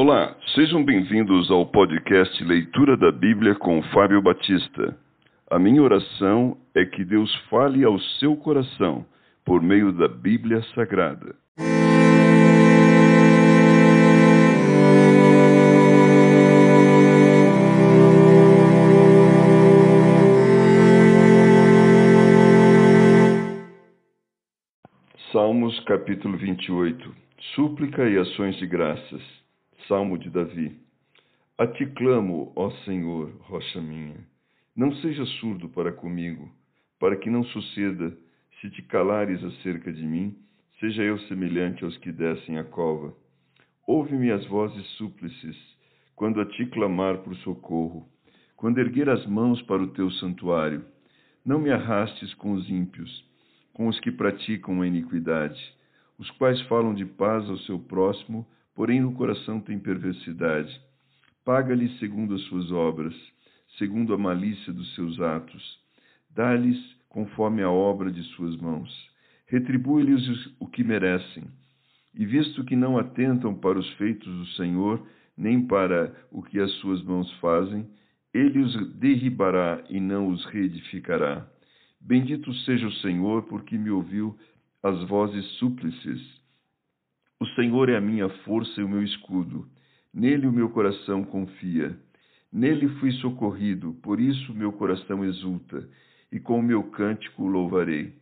Olá, sejam bem-vindos ao podcast Leitura da Bíblia com Fábio Batista. A minha oração é que Deus fale ao seu coração por meio da Bíblia Sagrada. Salmos capítulo 28 Súplica e ações de graças. Salmo de Davi. A ti clamo, ó Senhor, rocha minha. Não seja surdo para comigo, para que não suceda, se te calares acerca de mim, seja eu semelhante aos que descem a cova. Ouve-me as vozes súplices, quando a ti clamar por socorro, quando erguer as mãos para o teu santuário. Não me arrastes com os ímpios, com os que praticam a iniquidade, os quais falam de paz ao seu próximo, porém no coração tem perversidade. Paga-lhes segundo as suas obras, segundo a malícia dos seus atos. Dá-lhes conforme a obra de suas mãos. Retribui-lhes o que merecem. E visto que não atentam para os feitos do Senhor, nem para o que as suas mãos fazem, ele os derribará e não os reedificará. Bendito seja o Senhor, porque me ouviu as vozes súplices. O Senhor é a minha força e o meu escudo. Nele o meu coração confia. Nele fui socorrido, por isso meu coração exulta, e com o meu cântico o louvarei.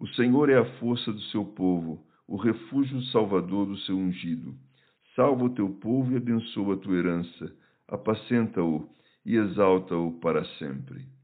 O Senhor é a força do seu povo, o refúgio salvador do seu ungido. Salva o teu povo e abençoa a tua herança. Apacenta-o e exalta-o para sempre.